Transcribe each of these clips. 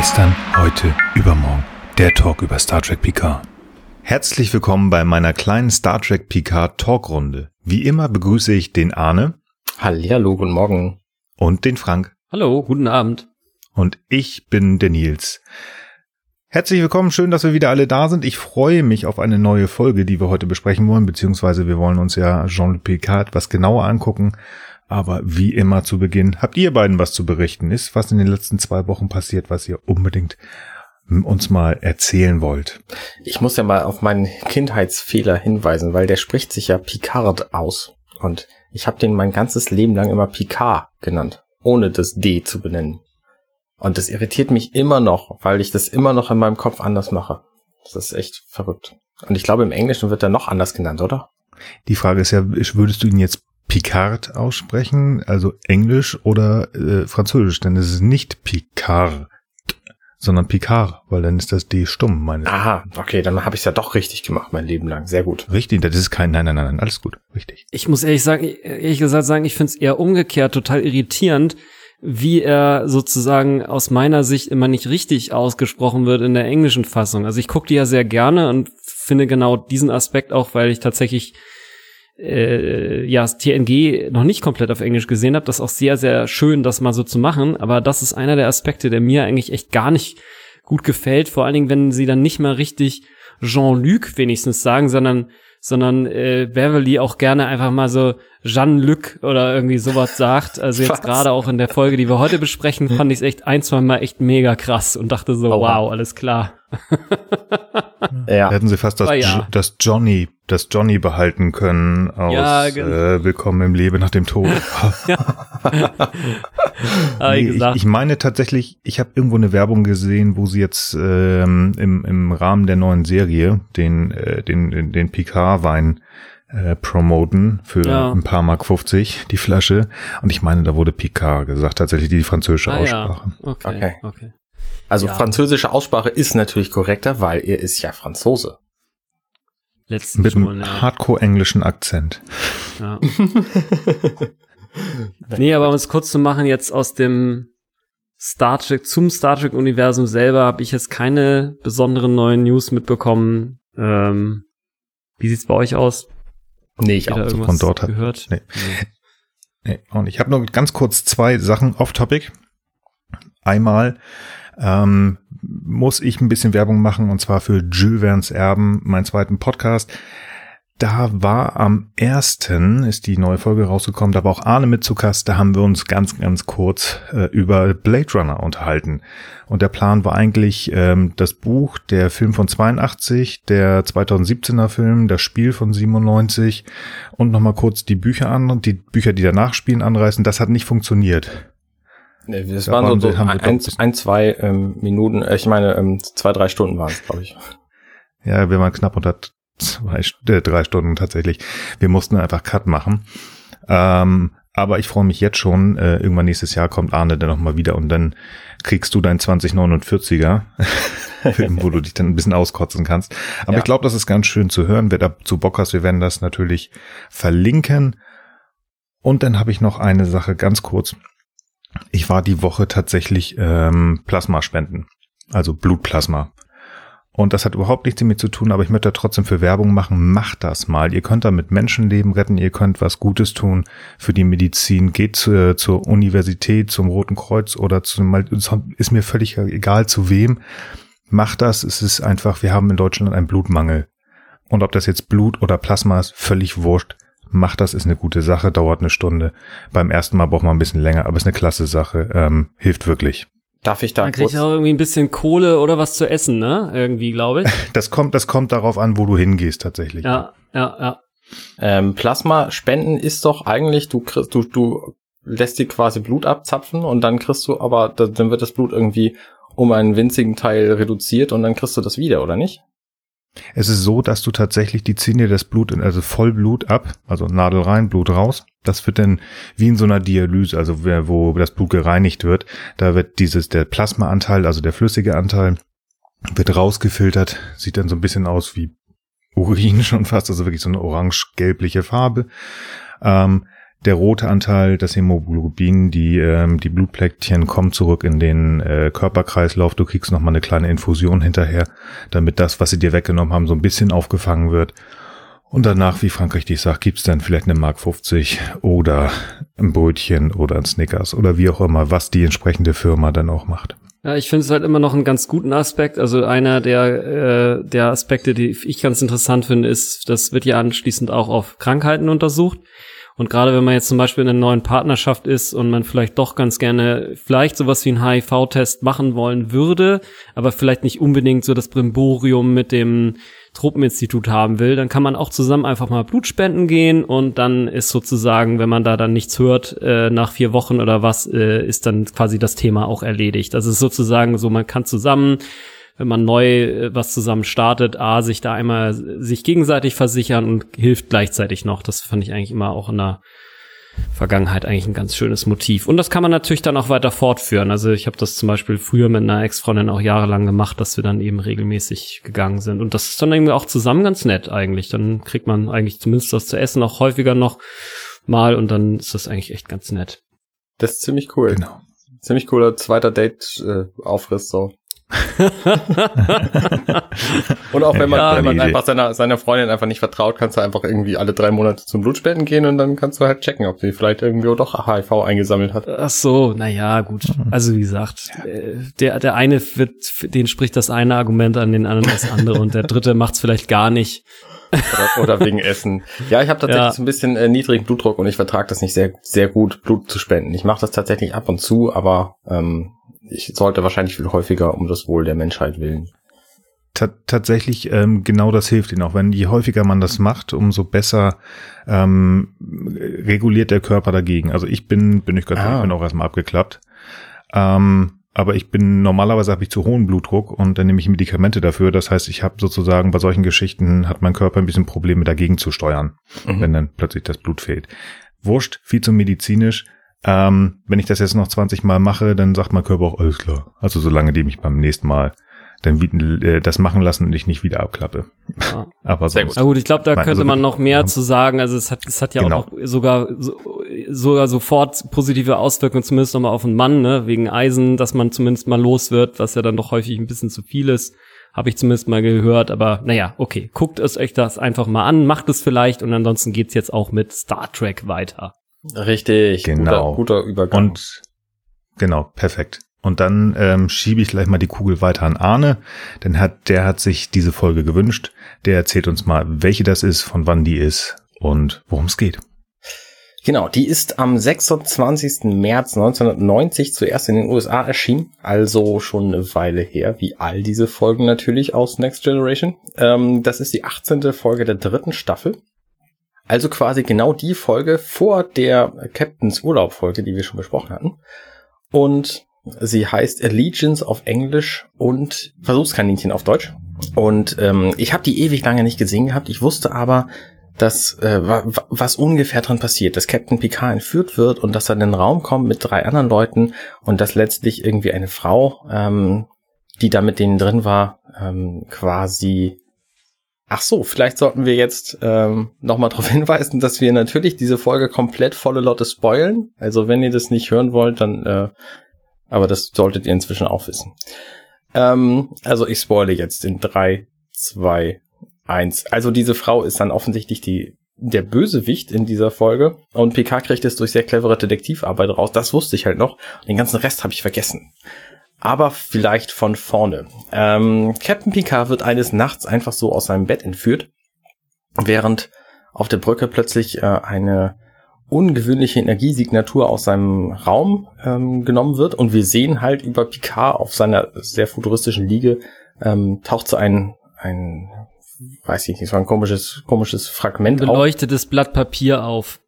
Gestern, heute, übermorgen. Der Talk über Star Trek Picard. Herzlich willkommen bei meiner kleinen Star Trek Picard Talkrunde. Wie immer begrüße ich den Arne. Hallihallo, guten Morgen. Und den Frank. Hallo, guten Abend. Und ich bin der Nils. Herzlich willkommen, schön, dass wir wieder alle da sind. Ich freue mich auf eine neue Folge, die wir heute besprechen wollen, beziehungsweise wir wollen uns ja Jean-Luc Picard etwas genauer angucken. Aber wie immer zu Beginn, habt ihr beiden was zu berichten? Ist was in den letzten zwei Wochen passiert, was ihr unbedingt uns mal erzählen wollt? Ich muss ja mal auf meinen Kindheitsfehler hinweisen, weil der spricht sich ja Picard aus. Und ich habe den mein ganzes Leben lang immer Picard genannt, ohne das D zu benennen. Und das irritiert mich immer noch, weil ich das immer noch in meinem Kopf anders mache. Das ist echt verrückt. Und ich glaube, im Englischen wird er noch anders genannt, oder? Die Frage ist ja, würdest du ihn jetzt Picard aussprechen, also Englisch oder äh, Französisch, denn es ist nicht Picard, sondern Picard, weil dann ist das D stumm, meine ich. Aha, okay, dann habe ich es ja doch richtig gemacht, mein Leben lang. Sehr gut. Richtig, das ist kein, nein, nein, nein, nein, alles gut, richtig. Ich muss ehrlich sagen, ehrlich gesagt sagen, ich finde es eher umgekehrt total irritierend, wie er sozusagen aus meiner Sicht immer nicht richtig ausgesprochen wird in der englischen Fassung. Also ich gucke die ja sehr gerne und finde genau diesen Aspekt auch, weil ich tatsächlich äh, ja TNG noch nicht komplett auf Englisch gesehen habe. Das ist auch sehr, sehr schön, das mal so zu machen. Aber das ist einer der Aspekte, der mir eigentlich echt gar nicht gut gefällt. Vor allen Dingen, wenn sie dann nicht mal richtig Jean-Luc wenigstens sagen, sondern sondern äh, Beverly auch gerne einfach mal so Jean-Luc oder irgendwie sowas sagt. Also jetzt gerade auch in der Folge, die wir heute besprechen, fand ich es echt ein, zwei Mal echt mega krass und dachte so, oh, wow, alles klar. ja. Hätten sie fast das, ja. das Johnny, das Johnny behalten können aus ja, genau. äh, Willkommen im Leben nach dem Tod. nee, ich, ich, meine tatsächlich, ich habe irgendwo eine Werbung gesehen, wo sie jetzt ähm, im, im Rahmen der neuen Serie den, äh, den, den Picard-Wein äh, promoten für ja. ein paar Mark 50 die Flasche. Und ich meine, da wurde Picard gesagt, tatsächlich die französische ah, Aussprache. Ja. Okay, okay. okay. Also ja. französische Aussprache ist natürlich korrekter, weil er ist ja Franzose. Letzten Mit einem ja. hardcore-englischen Akzent. Ja. nee, aber um es kurz zu machen, jetzt aus dem Star Trek, zum Star Trek-Universum selber habe ich jetzt keine besonderen neuen News mitbekommen. Ähm, wie sieht's bei euch aus? Nee, ich auch von dort gehört. Nee. nee. Und ich habe nur ganz kurz zwei Sachen off-topic. Einmal ähm, muss ich ein bisschen Werbung machen und zwar für Jules Verne's Erben, meinen zweiten Podcast. Da war am ersten ist die neue Folge rausgekommen, da war auch Arne mit zu Gast, da haben wir uns ganz, ganz kurz äh, über Blade Runner unterhalten. Und der Plan war eigentlich ähm, das Buch, der Film von 82, der 2017er Film, das Spiel von 97 und nochmal kurz die Bücher an, die Bücher, die danach spielen, anreißen. Das hat nicht funktioniert. Nee, das da waren, waren so, so ein, ein, zwei ähm, Minuten, äh, ich meine, ähm, zwei, drei Stunden waren es, glaube ich. Ja, wir waren knapp unter zwei, äh, drei Stunden tatsächlich. Wir mussten einfach Cut machen. Ähm, aber ich freue mich jetzt schon. Äh, irgendwann nächstes Jahr kommt Arne dann nochmal wieder und dann kriegst du dein 2049er Film, wo du dich dann ein bisschen auskotzen kannst. Aber ja. ich glaube, das ist ganz schön zu hören. Wer dazu Bock hast, wir werden das natürlich verlinken. Und dann habe ich noch eine Sache ganz kurz. Ich war die Woche tatsächlich ähm, Plasma spenden, also Blutplasma. Und das hat überhaupt nichts damit zu tun, aber ich möchte trotzdem für Werbung machen. Macht das mal. Ihr könnt damit Menschenleben retten. Ihr könnt was Gutes tun für die Medizin. Geht zu, zur Universität, zum Roten Kreuz oder zum, ist mir völlig egal zu wem. Macht das. Es ist einfach, wir haben in Deutschland einen Blutmangel. Und ob das jetzt Blut oder Plasma ist, völlig wurscht. Macht das, ist eine gute Sache, dauert eine Stunde. Beim ersten Mal braucht man ein bisschen länger, aber ist eine klasse Sache. Ähm, hilft wirklich. Darf ich da Man kriegt auch irgendwie ein bisschen Kohle oder was zu essen, ne? Irgendwie, glaube ich. Das kommt, das kommt darauf an, wo du hingehst tatsächlich. Ja, ja, ja. Ähm, Plasma spenden ist doch eigentlich, du kriegst, du, du lässt dir quasi Blut abzapfen und dann kriegst du aber, dann wird das Blut irgendwie um einen winzigen Teil reduziert und dann kriegst du das wieder, oder nicht? Es ist so, dass du tatsächlich, die ziehen dir das Blut, in, also Vollblut ab, also Nadel rein, Blut raus. Das wird dann wie in so einer Dialyse, also wo das Blut gereinigt wird. Da wird dieses, der Plasmaanteil, also der flüssige Anteil, wird rausgefiltert, sieht dann so ein bisschen aus wie Urin schon fast, also wirklich so eine orange-gelbliche Farbe. Ähm, der rote Anteil, das Hämoglobin, die, ähm, die Blutplättchen kommen zurück in den äh, Körperkreislauf. Du kriegst nochmal eine kleine Infusion hinterher, damit das, was sie dir weggenommen haben, so ein bisschen aufgefangen wird. Und danach, wie Frank richtig sagt, gibt's dann vielleicht eine Mark 50 oder ein Brötchen oder ein Snickers oder wie auch immer, was die entsprechende Firma dann auch macht. Ja, ich finde es halt immer noch einen ganz guten Aspekt. Also einer der, äh, der Aspekte, die ich ganz interessant finde, ist, das wird ja anschließend auch auf Krankheiten untersucht. Und gerade wenn man jetzt zum Beispiel in einer neuen Partnerschaft ist und man vielleicht doch ganz gerne vielleicht sowas wie einen HIV-Test machen wollen würde, aber vielleicht nicht unbedingt so das Brimborium mit dem Tropeninstitut haben will, dann kann man auch zusammen einfach mal Blut spenden gehen und dann ist sozusagen, wenn man da dann nichts hört, äh, nach vier Wochen oder was, äh, ist dann quasi das Thema auch erledigt. Das ist sozusagen so, man kann zusammen wenn man neu äh, was zusammen startet, A, sich da einmal sich gegenseitig versichern und hilft gleichzeitig noch. Das fand ich eigentlich immer auch in der Vergangenheit eigentlich ein ganz schönes Motiv. Und das kann man natürlich dann auch weiter fortführen. Also ich habe das zum Beispiel früher mit einer Ex-Freundin auch jahrelang gemacht, dass wir dann eben regelmäßig gegangen sind. Und das ist dann irgendwie auch zusammen ganz nett eigentlich. Dann kriegt man eigentlich zumindest was zu essen auch häufiger noch mal und dann ist das eigentlich echt ganz nett. Das ist ziemlich cool. Genau. Ziemlich cooler zweiter Date-Aufriss äh, so. und auch wenn man, ja, wenn man einfach seiner, seiner Freundin einfach nicht vertraut, kannst du einfach irgendwie alle drei Monate zum Blutspenden gehen und dann kannst du halt checken, ob sie vielleicht irgendwie doch HIV eingesammelt hat. Ach so, naja, gut. Also wie gesagt, äh, der, der eine wird, den spricht das eine Argument an, den anderen das andere und der dritte macht's vielleicht gar nicht. Oder, oder wegen Essen. Ja, ich habe tatsächlich ja. so ein bisschen äh, niedrigen Blutdruck und ich vertrage das nicht sehr, sehr gut, Blut zu spenden. Ich mache das tatsächlich ab und zu, aber ähm, ich sollte wahrscheinlich viel häufiger um das Wohl der Menschheit willen. T tatsächlich ähm, genau das hilft ihnen auch. Wenn je häufiger man das macht, umso besser ähm, reguliert der Körper dagegen. Also ich bin, bin ich ganz ah. ich bin auch erstmal abgeklappt. Ähm, aber ich bin normalerweise habe ich zu hohen Blutdruck und dann nehme ich Medikamente dafür. Das heißt, ich habe sozusagen bei solchen Geschichten hat mein Körper ein bisschen Probleme dagegen zu steuern, mhm. wenn dann plötzlich das Blut fehlt. Wurscht, viel zu medizinisch. Ähm, wenn ich das jetzt noch 20 Mal mache, dann sagt mein Körper auch, alles klar. Also solange die mich beim nächsten Mal dann äh, das machen lassen und ich nicht wieder abklappe. Ja. Aber Sehr gut. Na gut, ich glaube, da könnte also, man noch mehr ja. zu sagen. Also es hat, es hat ja genau. auch noch sogar so, sogar sofort positive Auswirkungen, zumindest nochmal auf den Mann, ne, wegen Eisen, dass man zumindest mal los wird, was ja dann doch häufig ein bisschen zu viel ist. Habe ich zumindest mal gehört, aber naja, okay, guckt es euch das einfach mal an, macht es vielleicht und ansonsten geht's jetzt auch mit Star Trek weiter. Richtig, genau. Guter, guter Übergang. Und genau, perfekt. Und dann ähm, schiebe ich gleich mal die Kugel weiter an Arne, denn hat, der hat sich diese Folge gewünscht. Der erzählt uns mal, welche das ist, von wann die ist und worum es geht. Genau, die ist am 26. März 1990 zuerst in den USA erschienen, also schon eine Weile her, wie all diese Folgen natürlich aus Next Generation. Ähm, das ist die 18. Folge der dritten Staffel also quasi genau die Folge vor der Captains Urlaub Folge, die wir schon besprochen hatten. Und sie heißt Allegiance auf Englisch und Versuchskaninchen auf Deutsch. Und ähm, ich habe die ewig lange nicht gesehen gehabt. Ich wusste aber, dass äh, was ungefähr dran passiert, dass Captain Picard entführt wird und dass er in den Raum kommt mit drei anderen Leuten und dass letztlich irgendwie eine Frau, ähm, die da mit denen drin war, ähm, quasi Ach so, vielleicht sollten wir jetzt ähm, nochmal darauf hinweisen, dass wir natürlich diese Folge komplett volle Lotte spoilen. Also wenn ihr das nicht hören wollt, dann, äh, aber das solltet ihr inzwischen auch wissen. Ähm, also ich spoile jetzt in drei, zwei, eins. Also diese Frau ist dann offensichtlich die der Bösewicht in dieser Folge und PK kriegt es durch sehr clevere Detektivarbeit raus. Das wusste ich halt noch. Den ganzen Rest habe ich vergessen aber vielleicht von vorne. Ähm, Captain Picard wird eines Nachts einfach so aus seinem Bett entführt, während auf der Brücke plötzlich äh, eine ungewöhnliche Energiesignatur aus seinem Raum ähm, genommen wird und wir sehen halt über Picard auf seiner sehr futuristischen Liege ähm, taucht so ein ein weiß ich nicht so ein komisches komisches Fragment beleuchtetes auf. Blatt Papier auf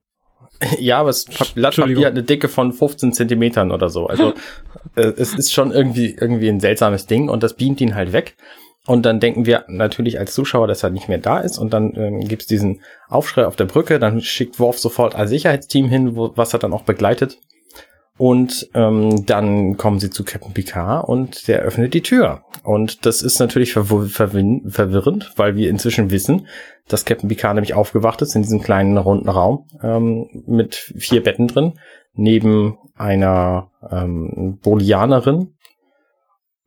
ja, aber das Blatt Papier hat eine Dicke von 15 Zentimetern oder so. Also äh, es ist schon irgendwie, irgendwie ein seltsames Ding und das beamt ihn halt weg. Und dann denken wir natürlich als Zuschauer, dass er nicht mehr da ist. Und dann ähm, gibt es diesen Aufschrei auf der Brücke. Dann schickt Worf sofort ein Sicherheitsteam hin, wo, was er dann auch begleitet. Und ähm, dann kommen sie zu Captain Picard und der öffnet die Tür. Und das ist natürlich verw verwirrend, weil wir inzwischen wissen, dass Captain Picard nämlich aufgewacht ist in diesem kleinen runden Raum ähm, mit vier Betten drin, neben einer ähm, Bolianerin,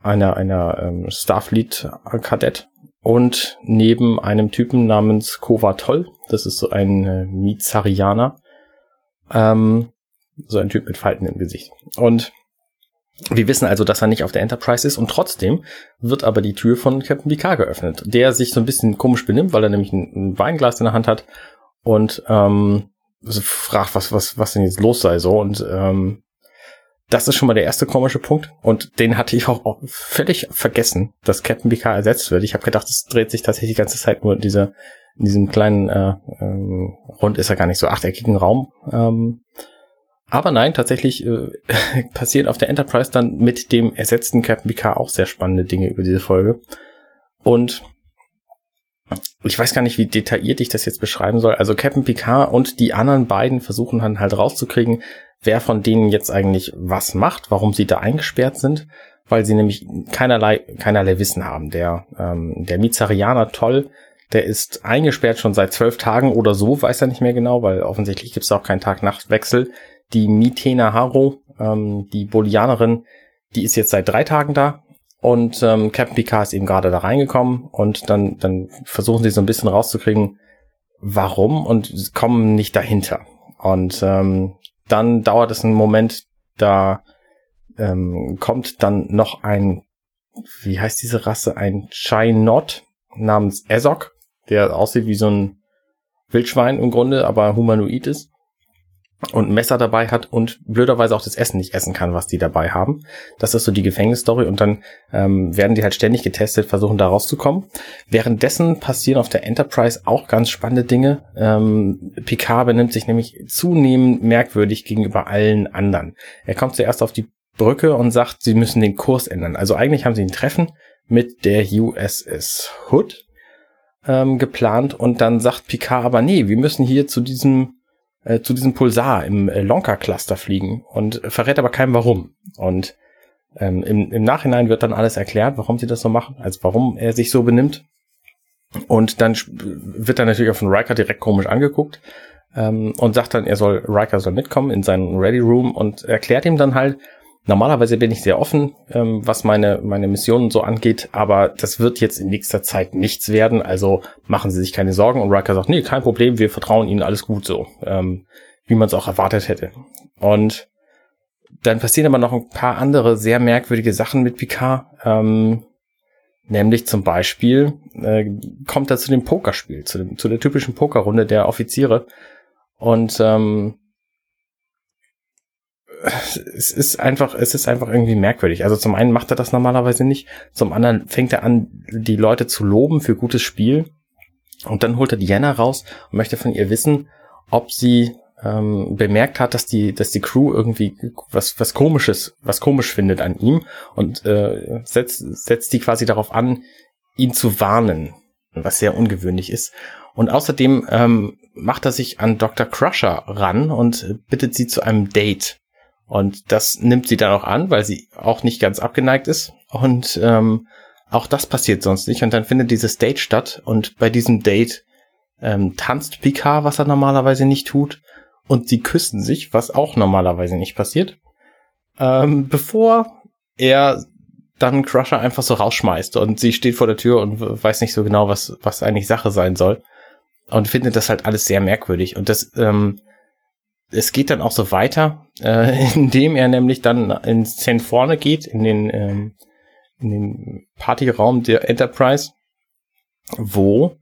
einer, einer ähm, Starfleet-Kadett und neben einem Typen namens Kovatol, das ist so ein äh, Mizarianer, ähm, so ein Typ mit Falten im Gesicht. Und wir wissen also, dass er nicht auf der Enterprise ist und trotzdem wird aber die Tür von Captain Picard geöffnet, der sich so ein bisschen komisch benimmt, weil er nämlich ein, ein Weinglas in der Hand hat und ähm, fragt, was, was, was denn jetzt los sei so und ähm, das ist schon mal der erste komische Punkt und den hatte ich auch, auch völlig vergessen, dass Captain Picard ersetzt wird. Ich habe gedacht, es dreht sich tatsächlich die ganze Zeit nur in, dieser, in diesem kleinen äh, ähm, Rund ist er gar nicht so achteckigen Raum. Ähm, aber nein, tatsächlich äh, passieren auf der Enterprise dann mit dem ersetzten Captain Picard auch sehr spannende Dinge über diese Folge. Und ich weiß gar nicht, wie detailliert ich das jetzt beschreiben soll. Also Captain Picard und die anderen beiden versuchen dann halt rauszukriegen, wer von denen jetzt eigentlich was macht, warum sie da eingesperrt sind, weil sie nämlich keinerlei, keinerlei Wissen haben. Der, ähm, der Mizarianer Toll, der ist eingesperrt schon seit zwölf Tagen oder so, weiß er nicht mehr genau, weil offensichtlich gibt es auch keinen Tag-Nacht-Wechsel. Die Mitena Haro, ähm, die Bolianerin, die ist jetzt seit drei Tagen da. Und ähm, Captain Picard ist eben gerade da reingekommen und dann, dann versuchen sie so ein bisschen rauszukriegen, warum und kommen nicht dahinter. Und ähm, dann dauert es einen Moment, da ähm, kommt dann noch ein, wie heißt diese Rasse, ein Chainot namens Ezok, der aussieht wie so ein Wildschwein im Grunde, aber humanoid ist und Messer dabei hat und blöderweise auch das Essen nicht essen kann, was die dabei haben. Das ist so die Gefängnisstory und dann ähm, werden die halt ständig getestet, versuchen da rauszukommen. Währenddessen passieren auf der Enterprise auch ganz spannende Dinge. Ähm, Picard benimmt sich nämlich zunehmend merkwürdig gegenüber allen anderen. Er kommt zuerst auf die Brücke und sagt, sie müssen den Kurs ändern. Also eigentlich haben sie ein Treffen mit der USS Hood ähm, geplant und dann sagt Picard aber, nee, wir müssen hier zu diesem äh, zu diesem Pulsar im äh, Lonka-Cluster fliegen und verrät aber keinem warum. Und ähm, im, im Nachhinein wird dann alles erklärt, warum sie das so machen, also warum er sich so benimmt. Und dann wird er natürlich auch von Riker direkt komisch angeguckt ähm, und sagt dann, er soll, Riker soll mitkommen in seinen Ready Room und erklärt ihm dann halt, Normalerweise bin ich sehr offen, ähm, was meine, meine Missionen so angeht, aber das wird jetzt in nächster Zeit nichts werden, also machen Sie sich keine Sorgen. Und Riker sagt, nee, kein Problem, wir vertrauen Ihnen, alles gut so, ähm, wie man es auch erwartet hätte. Und dann passieren aber noch ein paar andere sehr merkwürdige Sachen mit Picard, ähm, nämlich zum Beispiel äh, kommt er zu dem Pokerspiel, zu, dem, zu der typischen Pokerrunde der Offiziere und ähm, es ist einfach, es ist einfach irgendwie merkwürdig. Also zum einen macht er das normalerweise nicht, zum anderen fängt er an, die Leute zu loben für gutes Spiel und dann holt er Diana raus und möchte von ihr wissen, ob sie ähm, bemerkt hat, dass die, dass die Crew irgendwie was, was komisches, was komisch findet an ihm und äh, setzt, setzt die quasi darauf an, ihn zu warnen, was sehr ungewöhnlich ist. Und außerdem ähm, macht er sich an Dr. Crusher ran und bittet sie zu einem Date. Und das nimmt sie dann auch an, weil sie auch nicht ganz abgeneigt ist. Und ähm, auch das passiert sonst nicht. Und dann findet dieses Date statt. Und bei diesem Date ähm, tanzt Picard, was er normalerweise nicht tut. Und sie küssen sich, was auch normalerweise nicht passiert. Ähm, bevor er dann Crusher einfach so rausschmeißt. Und sie steht vor der Tür und weiß nicht so genau, was, was eigentlich Sache sein soll. Und findet das halt alles sehr merkwürdig. Und das ähm, es geht dann auch so weiter, äh, indem er nämlich dann ins Szenen vorne geht, in den, ähm, in den Partyraum der Enterprise, wo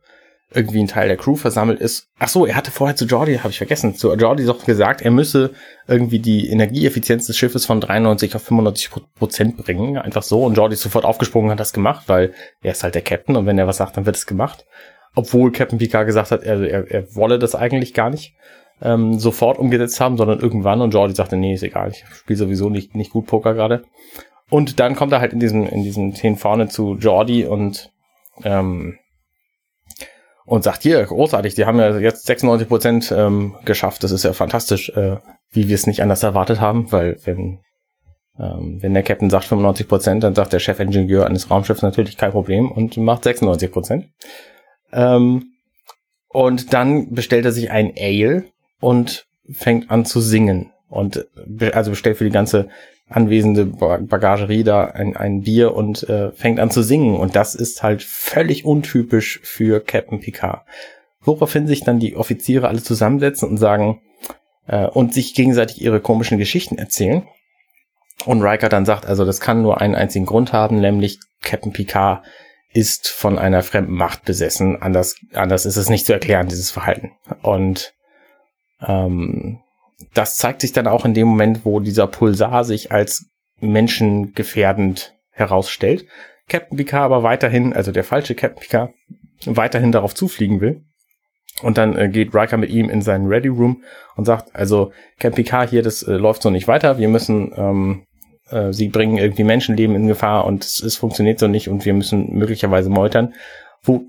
irgendwie ein Teil der Crew versammelt ist. Ach so, er hatte vorher zu Jordi, habe ich vergessen, zu Jordi doch gesagt, er müsse irgendwie die Energieeffizienz des Schiffes von 93 auf 95 Prozent bringen. Einfach so. Und Jordi ist sofort aufgesprungen und hat das gemacht, weil er ist halt der Captain und wenn er was sagt, dann wird es gemacht. Obwohl Captain Picard gesagt hat, er, er, er wolle das eigentlich gar nicht ähm, sofort umgesetzt haben, sondern irgendwann. Und Jordi sagte, nee, ist egal, ich spiele sowieso nicht, nicht gut Poker gerade. Und dann kommt er halt in diesem, in diesem Szenen vorne zu Jordi und, ähm, und sagt, hier, großartig, die haben ja jetzt 96 Prozent ähm, geschafft, das ist ja fantastisch. Äh, wie wir es nicht anders erwartet haben, weil wenn, ähm, wenn der Captain sagt 95 Prozent, dann sagt der Chefingenieur eines Raumschiffs natürlich kein Problem und macht 96 Prozent. Ähm, und dann bestellt er sich ein Ale und fängt an zu singen. Und also bestellt für die ganze anwesende Bagagerie da ein, ein Bier und äh, fängt an zu singen. Und das ist halt völlig untypisch für Captain Picard. Woraufhin sich dann die Offiziere alle zusammensetzen und sagen, äh, und sich gegenseitig ihre komischen Geschichten erzählen. Und Riker dann sagt, also das kann nur einen einzigen Grund haben, nämlich Captain Picard ist von einer fremden Macht besessen. Anders, anders ist es nicht zu erklären, dieses Verhalten. Und ähm, das zeigt sich dann auch in dem Moment, wo dieser Pulsar sich als menschengefährdend herausstellt. Captain Picard aber weiterhin, also der falsche Captain Picard, weiterhin darauf zufliegen will. Und dann äh, geht Riker mit ihm in seinen Ready Room und sagt, also Captain Picard hier, das äh, läuft so nicht weiter. Wir müssen, ähm, äh, sie bringen irgendwie Menschenleben in Gefahr und es, es funktioniert so nicht und wir müssen möglicherweise meutern. Wo,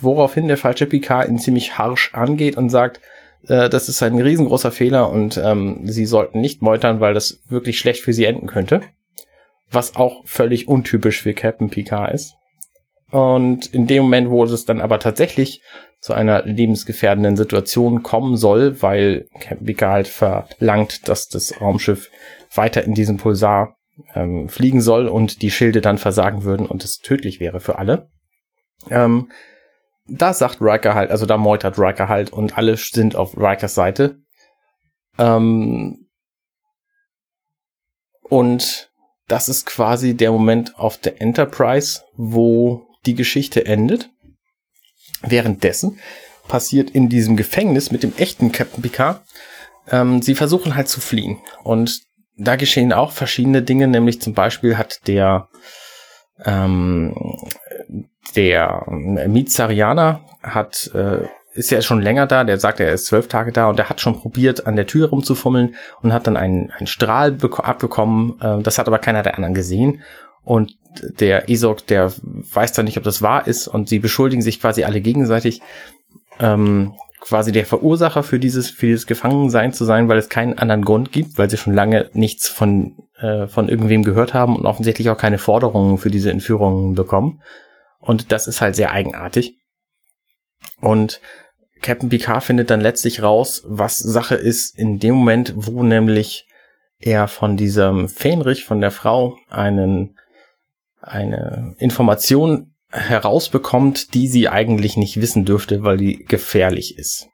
woraufhin der falsche Picard ihn ziemlich harsh angeht und sagt, äh, das ist ein riesengroßer Fehler und ähm, sie sollten nicht meutern, weil das wirklich schlecht für sie enden könnte. Was auch völlig untypisch für Captain Picard ist. Und in dem Moment, wo es dann aber tatsächlich zu einer lebensgefährdenden Situation kommen soll, weil Captain Picard halt verlangt, dass das Raumschiff weiter in diesem Pulsar ähm, fliegen soll und die Schilde dann versagen würden und es tödlich wäre für alle, ähm, da sagt Riker halt, also da meutert Riker halt und alle sind auf Rikers Seite. Ähm, und das ist quasi der Moment auf der Enterprise, wo die Geschichte endet. Währenddessen passiert in diesem Gefängnis mit dem echten Captain Picard, ähm, sie versuchen halt zu fliehen. Und da geschehen auch verschiedene Dinge, nämlich zum Beispiel hat der ähm, der Mizarianer hat, äh, ist ja schon länger da, der sagt, er ist zwölf Tage da und er hat schon probiert, an der Tür rumzufummeln und hat dann einen, einen Strahl abbekommen. Äh, das hat aber keiner der anderen gesehen. Und der Esok, der weiß dann nicht, ob das wahr ist und sie beschuldigen sich quasi alle gegenseitig, ähm, quasi der Verursacher für dieses, für dieses Gefangensein zu sein, weil es keinen anderen Grund gibt, weil sie schon lange nichts von, äh, von irgendwem gehört haben und offensichtlich auch keine Forderungen für diese Entführungen bekommen. Und das ist halt sehr eigenartig. Und Captain Picard findet dann letztlich raus, was Sache ist in dem Moment, wo nämlich er von diesem Fähnrich, von der Frau, einen, eine Information herausbekommt, die sie eigentlich nicht wissen dürfte, weil die gefährlich ist.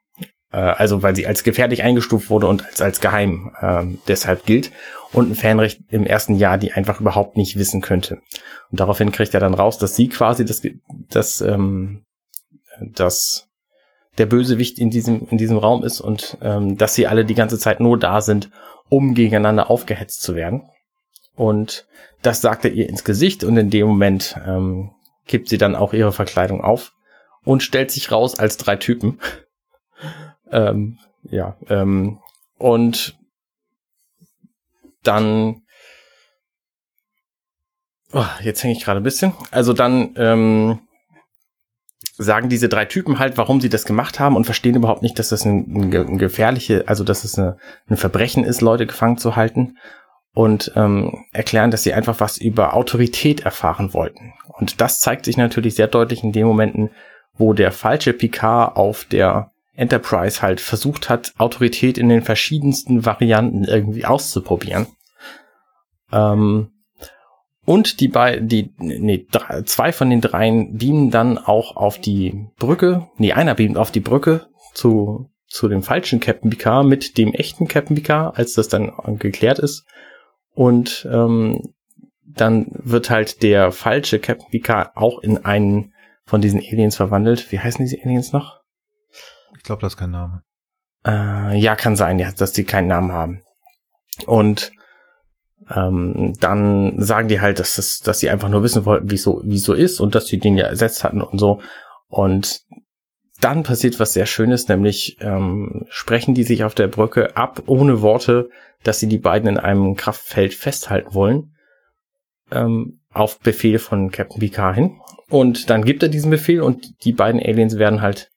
Äh, also weil sie als gefährlich eingestuft wurde und als, als geheim äh, deshalb gilt und ein Fanrecht im ersten Jahr, die einfach überhaupt nicht wissen könnte. Und daraufhin kriegt er dann raus, dass sie quasi das, das, ähm, das der Bösewicht in diesem, in diesem Raum ist und ähm, dass sie alle die ganze Zeit nur da sind, um gegeneinander aufgehetzt zu werden. Und das sagt er ihr ins Gesicht und in dem Moment ähm, kippt sie dann auch ihre Verkleidung auf und stellt sich raus als drei Typen. ähm, ja, ähm, und dann oh, jetzt hänge ich gerade ein bisschen. Also dann ähm, sagen diese drei Typen halt, warum sie das gemacht haben und verstehen überhaupt nicht, dass das ein, ein gefährliche, also dass es eine, ein Verbrechen ist, Leute gefangen zu halten und ähm, erklären, dass sie einfach was über Autorität erfahren wollten. Und das zeigt sich natürlich sehr deutlich in den Momenten, wo der falsche Picard auf der Enterprise halt versucht hat, Autorität in den verschiedensten Varianten irgendwie auszuprobieren. Ähm, und die beiden, die, nee, drei, zwei von den dreien beamen dann auch auf die Brücke, nee, einer beamt auf die Brücke zu, zu dem falschen Captain Picard mit dem echten Captain Picard, als das dann geklärt ist. Und ähm, dann wird halt der falsche Captain Picard auch in einen von diesen Aliens verwandelt. Wie heißen diese Aliens noch? Ich glaube, das ist kein Name. Äh, ja, kann sein, ja, dass die keinen Namen haben. Und ähm, dann sagen die halt, dass, das, dass sie einfach nur wissen wollten, wie so, wie so ist und dass sie den ja ersetzt hatten und so. Und dann passiert was sehr Schönes, nämlich ähm, sprechen die sich auf der Brücke ab, ohne Worte, dass sie die beiden in einem Kraftfeld festhalten wollen. Ähm, auf Befehl von Captain Picard hin. Und dann gibt er diesen Befehl und die beiden Aliens werden halt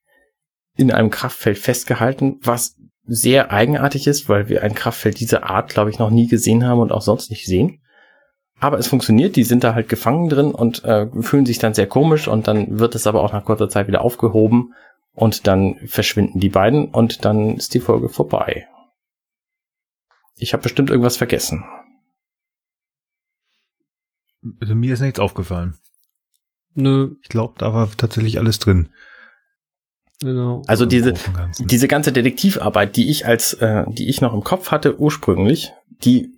in einem Kraftfeld festgehalten, was sehr eigenartig ist, weil wir ein Kraftfeld dieser Art, glaube ich, noch nie gesehen haben und auch sonst nicht sehen. Aber es funktioniert, die sind da halt gefangen drin und äh, fühlen sich dann sehr komisch und dann wird es aber auch nach kurzer Zeit wieder aufgehoben und dann verschwinden die beiden und dann ist die Folge vorbei. Ich habe bestimmt irgendwas vergessen. Also mir ist nichts aufgefallen. Nö, Ich glaube, da war tatsächlich alles drin. Genau. Also diese, und diese ganze Detektivarbeit, die ich als, äh, die ich noch im Kopf hatte ursprünglich, die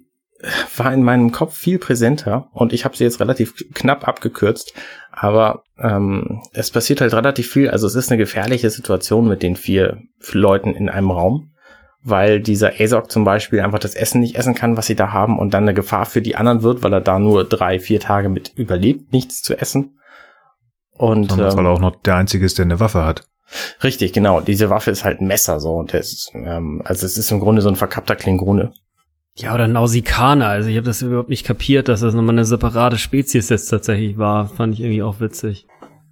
war in meinem Kopf viel präsenter und ich habe sie jetzt relativ knapp abgekürzt, aber ähm, es passiert halt relativ viel. Also es ist eine gefährliche Situation mit den vier Leuten in einem Raum, weil dieser Azog zum Beispiel einfach das Essen nicht essen kann, was sie da haben und dann eine Gefahr für die anderen wird, weil er da nur drei, vier Tage mit überlebt, nichts zu essen. Und Sondern weil ähm, er auch noch der Einzige ist, der eine Waffe hat. Richtig, genau. Diese Waffe ist halt ein Messer so und das ist, ähm, also es ist im Grunde so ein verkappter Klingone. Ja, oder Nausikaner. Also ich habe das überhaupt nicht kapiert, dass das nochmal eine separate Spezies jetzt tatsächlich war. Fand ich irgendwie auch witzig.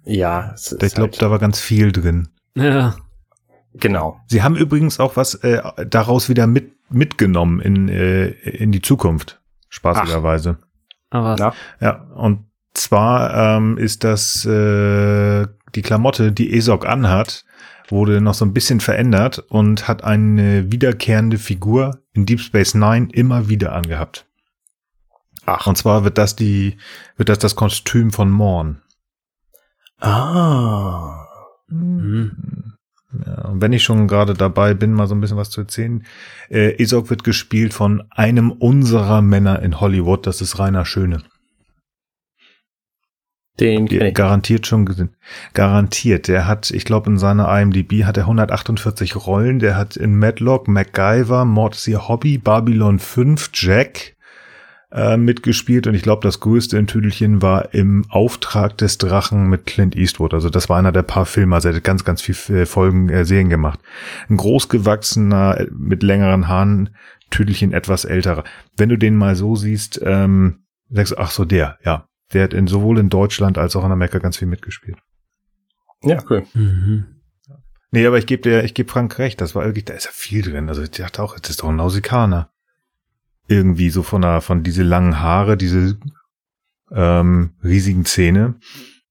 Ja, es ist Ich glaube, halt, da war ganz viel drin. Ja. genau. Sie haben übrigens auch was äh, daraus wieder mit, mitgenommen in, äh, in die Zukunft. Spaßigerweise. Aber Na? Ja, und zwar ähm, ist das äh, die Klamotte, die Esok anhat, wurde noch so ein bisschen verändert und hat eine wiederkehrende Figur in Deep Space Nine immer wieder angehabt. Ach. Und zwar wird das die, wird das das Kostüm von Morn. Ah. hm. Ja, und wenn ich schon gerade dabei bin, mal so ein bisschen was zu erzählen. Äh, Esok wird gespielt von einem unserer Männer in Hollywood, das ist Rainer Schöne. Den ich. Garantiert schon gesehen. Garantiert. Der hat, ich glaube, in seiner IMDb hat er 148 Rollen. Der hat in Madlock, MacGyver, Mord ist ihr Hobby, Babylon 5, Jack äh, mitgespielt. Und ich glaube, das größte in Tüdelchen war im Auftrag des Drachen mit Clint Eastwood. Also das war einer der paar Filme. Also er hat ganz, ganz viel äh, Folgen, äh, Serien gemacht. Ein großgewachsener, äh, mit längeren Haaren, Tüdelchen etwas älterer. Wenn du den mal so siehst, ähm, sagst du, ach so, der, ja. Der hat in, sowohl in Deutschland als auch in Amerika ganz viel mitgespielt. Ja, cool. Mhm. Nee, aber ich gebe dir, ich gebe Frank recht, das war wirklich, da ist ja viel drin. Also ich dachte auch, das ist doch ein Nausikaner. Irgendwie so von der, von diese langen Haare, diese ähm, riesigen Zähne.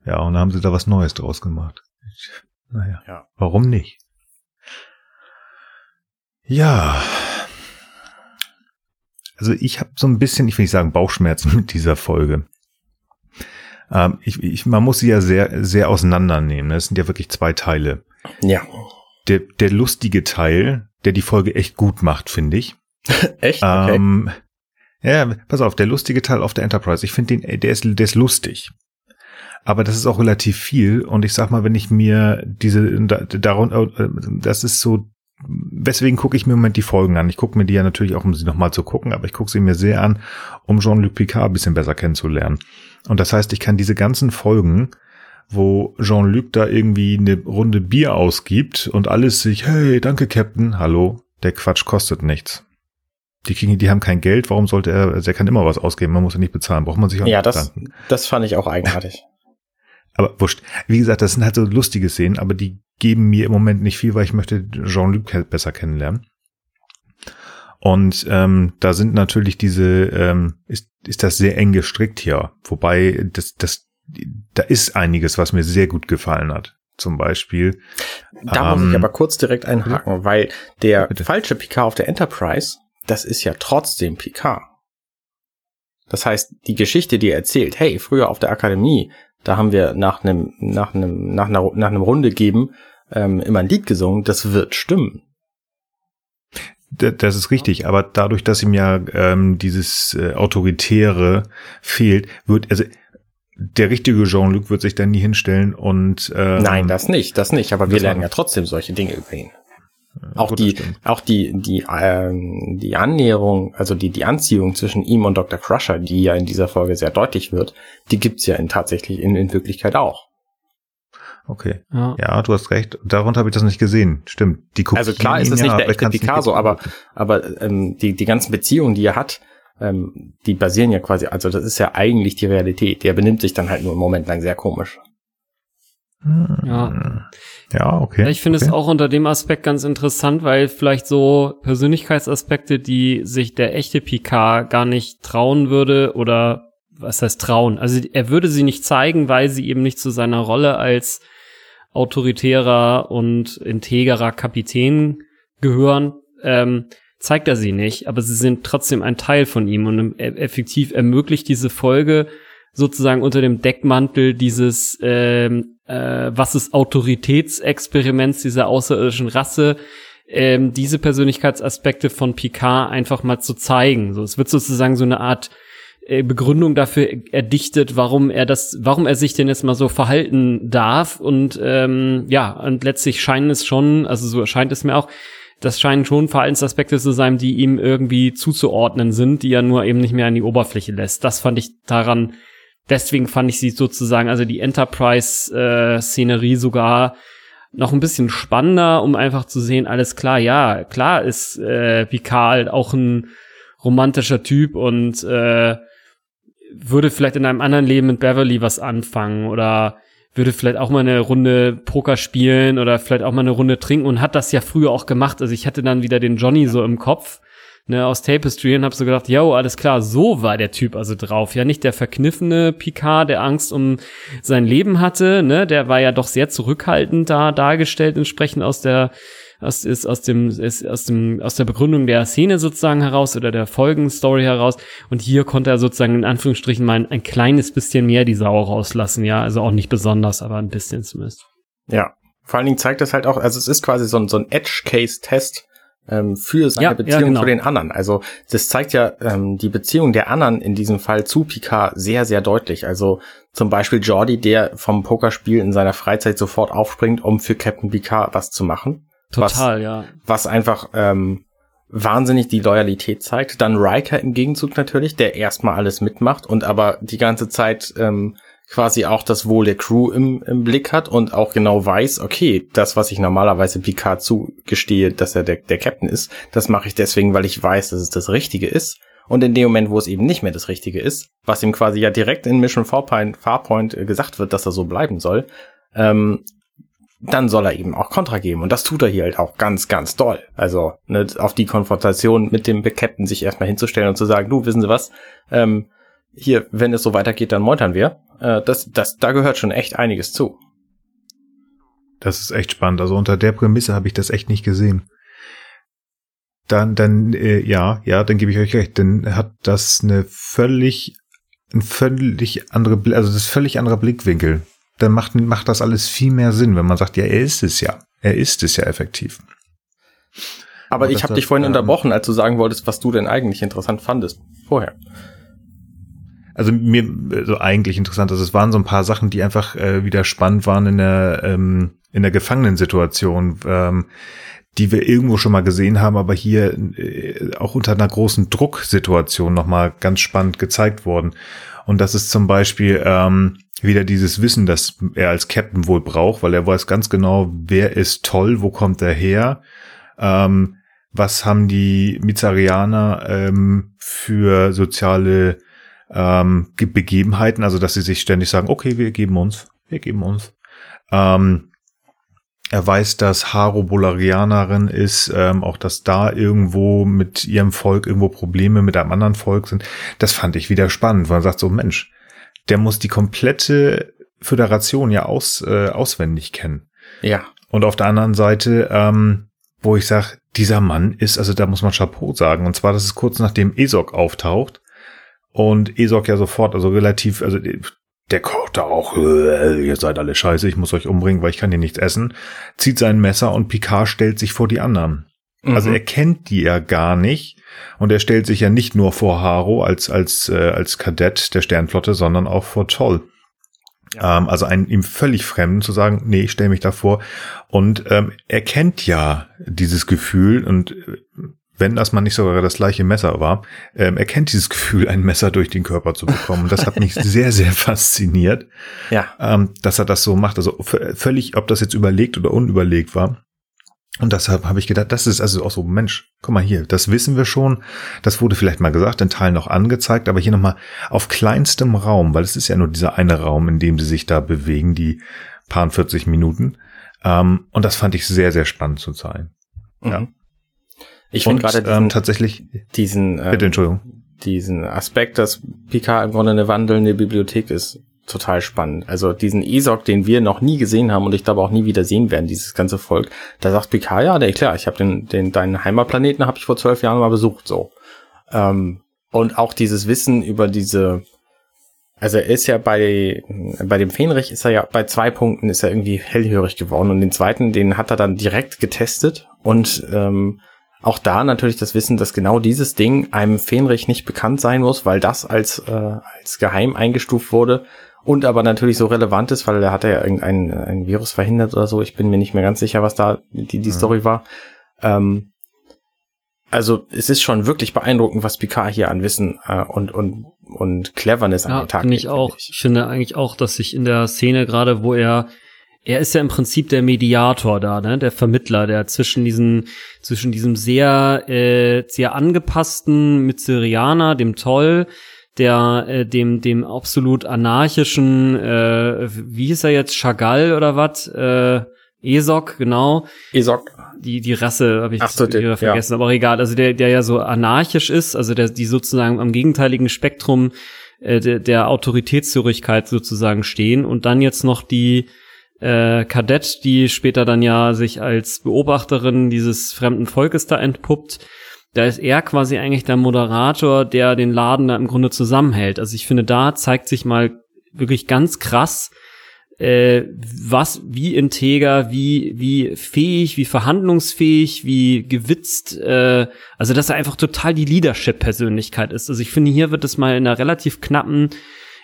Ja, und da haben sie da was Neues draus gemacht. Naja, Ja. warum nicht? Ja. Also ich habe so ein bisschen, ich will nicht sagen Bauchschmerzen mit dieser Folge. Ähm, ich, ich, man muss sie ja sehr, sehr auseinandernehmen. Es sind ja wirklich zwei Teile Ja. der, der lustige Teil, der die Folge echt gut macht, finde ich. Echt? Okay. Ähm, ja, pass auf, der lustige Teil auf der Enterprise, ich finde den, der ist, der ist lustig. Aber das ist auch relativ viel und ich sag mal, wenn ich mir diese, da, darum, äh, das ist so, weswegen gucke ich mir im Moment die Folgen an? Ich gucke mir die ja natürlich auch, um sie nochmal zu gucken, aber ich gucke sie mir sehr an, um Jean-Luc Picard ein bisschen besser kennenzulernen. Und das heißt, ich kann diese ganzen Folgen, wo Jean-Luc da irgendwie eine Runde Bier ausgibt und alles sich, hey, danke Captain, hallo, der Quatsch kostet nichts. Die kriegen, die haben kein Geld, warum sollte er, also er kann immer was ausgeben, man muss ja nicht bezahlen, braucht man sich auch ja, nicht das, bedanken. das fand ich auch eigenartig. Aber wurscht. Wie gesagt, das sind halt so lustige Szenen, aber die geben mir im Moment nicht viel, weil ich möchte Jean-Luc besser kennenlernen. Und ähm, da sind natürlich diese, ähm, ist, ist das sehr eng gestrickt hier. Wobei, das, das, da ist einiges, was mir sehr gut gefallen hat. Zum Beispiel. Da muss ähm, ich aber kurz direkt einhaken, weil der Bitte. falsche Picard auf der Enterprise, das ist ja trotzdem Picard. Das heißt, die Geschichte, die er erzählt, hey, früher auf der Akademie, da haben wir nach einem, nach einem, nach einer, nach einem Runde geben, ähm, immer ein Lied gesungen, das wird stimmen. Das ist richtig, aber dadurch, dass ihm ja ähm, dieses äh, Autoritäre fehlt, wird, also der richtige Jean-Luc wird sich da nie hinstellen und ähm, Nein, das nicht, das nicht, aber wir lernen ja trotzdem solche Dinge über ihn. Auch gut, die, auch die, die, ähm, die Annäherung, also die, die Anziehung zwischen ihm und Dr. Crusher, die ja in dieser Folge sehr deutlich wird, die gibt's ja in tatsächlich in, in Wirklichkeit auch. Okay. Ja. Ja, du hast recht. Darunter habe ich das nicht gesehen. Stimmt. Die kopieren Also klar ist es ja, nicht der echte Picasso, aber, aber ähm, die, die ganzen Beziehungen, die er hat, ähm, die basieren ja quasi, also das ist ja eigentlich die Realität. Der benimmt sich dann halt nur einen Moment lang sehr komisch. Ja. Ja, okay. Ich finde okay. es auch unter dem Aspekt ganz interessant, weil vielleicht so Persönlichkeitsaspekte, die sich der echte Picard gar nicht trauen würde oder was heißt trauen? Also er würde sie nicht zeigen, weil sie eben nicht zu seiner Rolle als autoritärer und integerer Kapitän gehören, ähm, zeigt er sie nicht, aber sie sind trotzdem ein Teil von ihm und effektiv ermöglicht diese Folge sozusagen unter dem Deckmantel dieses ähm, äh, was ist Autoritätsexperiments dieser außerirdischen Rasse ähm, diese Persönlichkeitsaspekte von Picard einfach mal zu zeigen. So, es wird sozusagen so eine Art äh, Begründung dafür erdichtet, warum er das, warum er sich denn jetzt mal so verhalten darf und ähm, ja und letztlich scheint es schon, also so erscheint es mir auch, das scheinen schon Verhaltensaspekte zu sein, die ihm irgendwie zuzuordnen sind, die er nur eben nicht mehr an die Oberfläche lässt. Das fand ich daran deswegen fand ich sie sozusagen, also die Enterprise-Szenerie äh, sogar noch ein bisschen spannender, um einfach zu sehen, alles klar, ja, klar ist äh, Picard auch ein romantischer Typ und äh, würde vielleicht in einem anderen Leben mit Beverly was anfangen oder würde vielleicht auch mal eine Runde Poker spielen oder vielleicht auch mal eine Runde trinken und hat das ja früher auch gemacht. Also ich hatte dann wieder den Johnny so im Kopf ne, aus Tapestry und hab so gedacht, yo, alles klar, so war der Typ also drauf. Ja, nicht der verkniffene Picard, der Angst um sein Leben hatte, ne, der war ja doch sehr zurückhaltend da dargestellt, entsprechend aus der aus, ist aus dem, ist aus dem, aus der Begründung der Szene sozusagen heraus oder der Folgenstory heraus. Und hier konnte er sozusagen in Anführungsstrichen mal ein, ein kleines bisschen mehr die Sau rauslassen, ja. Also auch nicht besonders, aber ein bisschen zumindest. Ja. Vor allen Dingen zeigt das halt auch, also es ist quasi so ein, so ein Edge-Case-Test ähm, für seine Ja, ja, Beziehung genau. zu den anderen. Also das zeigt ja ähm, die Beziehung der anderen in diesem Fall zu Picard sehr, sehr deutlich. Also zum Beispiel Jordi, der vom Pokerspiel in seiner Freizeit sofort aufspringt, um für Captain Picard was zu machen. Total, ja. Was einfach ähm, wahnsinnig die Loyalität zeigt. Dann Riker im Gegenzug natürlich, der erstmal alles mitmacht und aber die ganze Zeit ähm, quasi auch das Wohl der Crew im, im Blick hat und auch genau weiß, okay, das, was ich normalerweise Picard zugestehe, dass er der, der Captain ist, das mache ich deswegen, weil ich weiß, dass es das Richtige ist. Und in dem Moment, wo es eben nicht mehr das Richtige ist, was ihm quasi ja direkt in Mission Farpoint, Farpoint äh, gesagt wird, dass er so bleiben soll, ähm, dann soll er eben auch Kontra geben. Und das tut er hier halt auch ganz, ganz doll. Also ne, auf die Konfrontation mit dem Captain sich erstmal hinzustellen und zu sagen, du, wissen Sie was, ähm, hier, wenn es so weitergeht, dann meutern wir. Äh, das, das, da gehört schon echt einiges zu. Das ist echt spannend. Also unter der Prämisse habe ich das echt nicht gesehen. Dann, dann, äh, ja, ja, dann gebe ich euch recht. Dann hat das eine völlig, ein völlig andere, also das ist völlig anderer Blickwinkel. Dann macht, macht das alles viel mehr Sinn, wenn man sagt, ja, er ist es ja. Er ist es ja effektiv. Aber Und ich habe dich vorhin ähm, unterbrochen, als du sagen wolltest, was du denn eigentlich interessant fandest. Vorher. Also mir so eigentlich interessant, also es waren so ein paar Sachen, die einfach äh, wieder spannend waren in der ähm, in der Gefangenensituation, ähm, die wir irgendwo schon mal gesehen haben, aber hier äh, auch unter einer großen Drucksituation noch mal ganz spannend gezeigt worden. Und das ist zum Beispiel ähm, wieder dieses Wissen, das er als Captain wohl braucht, weil er weiß ganz genau, wer ist toll, wo kommt er her, ähm, was haben die Mizarianer ähm, für soziale ähm, Ge- Begebenheiten, also dass sie sich ständig sagen, okay, wir geben uns, wir geben uns. Ähm, er weiß, dass Haro Bolarianerin ist, ähm, auch dass da irgendwo mit ihrem Volk irgendwo Probleme mit einem anderen Volk sind. Das fand ich wieder spannend, weil man sagt so, Mensch, der muss die komplette Föderation ja aus, äh, auswendig kennen. Ja. Und auf der anderen Seite, ähm, wo ich sage, dieser Mann ist, also da muss man Chapeau sagen. Und zwar, das ist kurz nachdem Esok auftaucht. Und Esok ja sofort, also relativ, also der kocht da auch, äh, ihr seid alle scheiße, ich muss euch umbringen, weil ich kann hier nichts essen. Zieht sein Messer und Picard stellt sich vor die anderen. Also Mhm. er kennt die ja gar nicht. Und er stellt sich ja nicht nur vor Haro als, als, äh, als Kadett der Sternflotte, sondern auch vor Toll. Ähm, also einen ihm völlig Fremden zu sagen, nee, ich stelle mich davor. Und ähm, er kennt ja dieses Gefühl und äh, wenn das mal nicht sogar das gleiche Messer war, ähm, er kennt dieses Gefühl, ein Messer durch den Körper zu bekommen. Und das hat mich sehr, sehr fasziniert, ja. ähm, dass er das so macht. Also völlig, ob das jetzt überlegt oder unüberlegt war. Und deshalb habe ich gedacht, das ist also auch so, Mensch, guck mal hier, das wissen wir schon. Das wurde vielleicht mal gesagt, in Teilen auch angezeigt, aber hier nochmal auf kleinstem Raum, weil es ist ja nur dieser eine Raum, in dem sie sich da bewegen, die paar 40 Minuten. Ähm, und das fand ich sehr, sehr spannend zu zeigen. Mhm. Ja. Ich finde gerade diesen, ähm, tatsächlich, diesen, bitte, äh, Entschuldigung. diesen Aspekt, dass Picard im Grunde eine wandelnde Bibliothek ist, total spannend. Also diesen ESOC, den wir noch nie gesehen haben und ich glaube auch nie wieder sehen werden, dieses ganze Volk, da sagt Picard, ja, der, klar, ich habe den, den, deinen Heimatplaneten habe ich vor zwölf Jahren mal besucht, so. Ähm, und auch dieses Wissen über diese, also er ist ja bei, bei dem Fähnrich ist er ja bei zwei Punkten ist er irgendwie hellhörig geworden und den zweiten, den hat er dann direkt getestet und ähm, auch da natürlich das Wissen, dass genau dieses Ding einem Fähnrich nicht bekannt sein muss, weil das als, äh, als geheim eingestuft wurde und aber natürlich so relevant ist, weil er hat ja irgendein ein Virus verhindert oder so. Ich bin mir nicht mehr ganz sicher, was da die, die Mhm. Story war. Ähm, also es ist schon wirklich beeindruckend, was Picard hier an Wissen äh, und, und, und Cleverness an Ja, den Tag finde ich legt, auch. Ich finde eigentlich auch, dass sich in der Szene gerade, wo er er ist ja im Prinzip der Mediator da, ne, der Vermittler, der zwischen diesen zwischen diesem sehr äh, sehr angepassten Myzerianer, dem Toll, der äh, dem dem absolut anarchischen äh, wie hieß er jetzt Chagall oder was? Äh, Esok, genau Esok. die die Rasse habe ich Ach so, wieder der- vergessen, aber auch egal. Also der der ja so anarchisch ist, also der die sozusagen am gegenteiligen Spektrum äh, der, der Autoritätshörigkeit sozusagen stehen und dann jetzt noch die äh, Kadett, die später dann ja sich als Beobachterin dieses fremden Volkes da entpuppt. Da ist er quasi eigentlich der Moderator, der den Laden da im Grunde zusammenhält. Also ich finde, da zeigt sich mal wirklich ganz krass, äh, was, wie integer, wie, wie fähig, wie verhandlungsfähig, wie gewitzt, äh, also dass er einfach total die Leadership-Persönlichkeit ist. Also ich finde, hier wird es mal in einer relativ knappen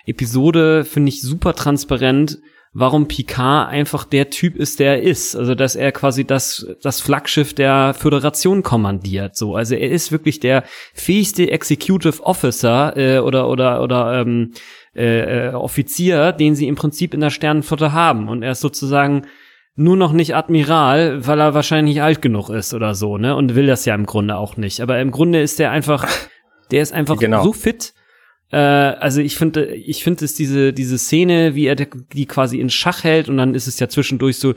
Episode, finde ich super transparent, warum Picard einfach der Typ ist, der er ist. Also dass er quasi das, das Flaggschiff der Föderation kommandiert. So, also er ist wirklich der fähigste Executive Officer äh, oder oder oder ähm, äh, äh, Offizier, den sie im Prinzip in der Sternenflotte haben. Und er ist sozusagen nur noch nicht Admiral, weil er wahrscheinlich alt genug ist oder so, ne? Und will das ja im Grunde auch nicht. Aber im Grunde ist der einfach, der ist einfach Genau. so fit. Äh, also ich finde, ich finde es diese diese Szene, wie er die quasi in Schach hält und dann ist es ja zwischendurch so,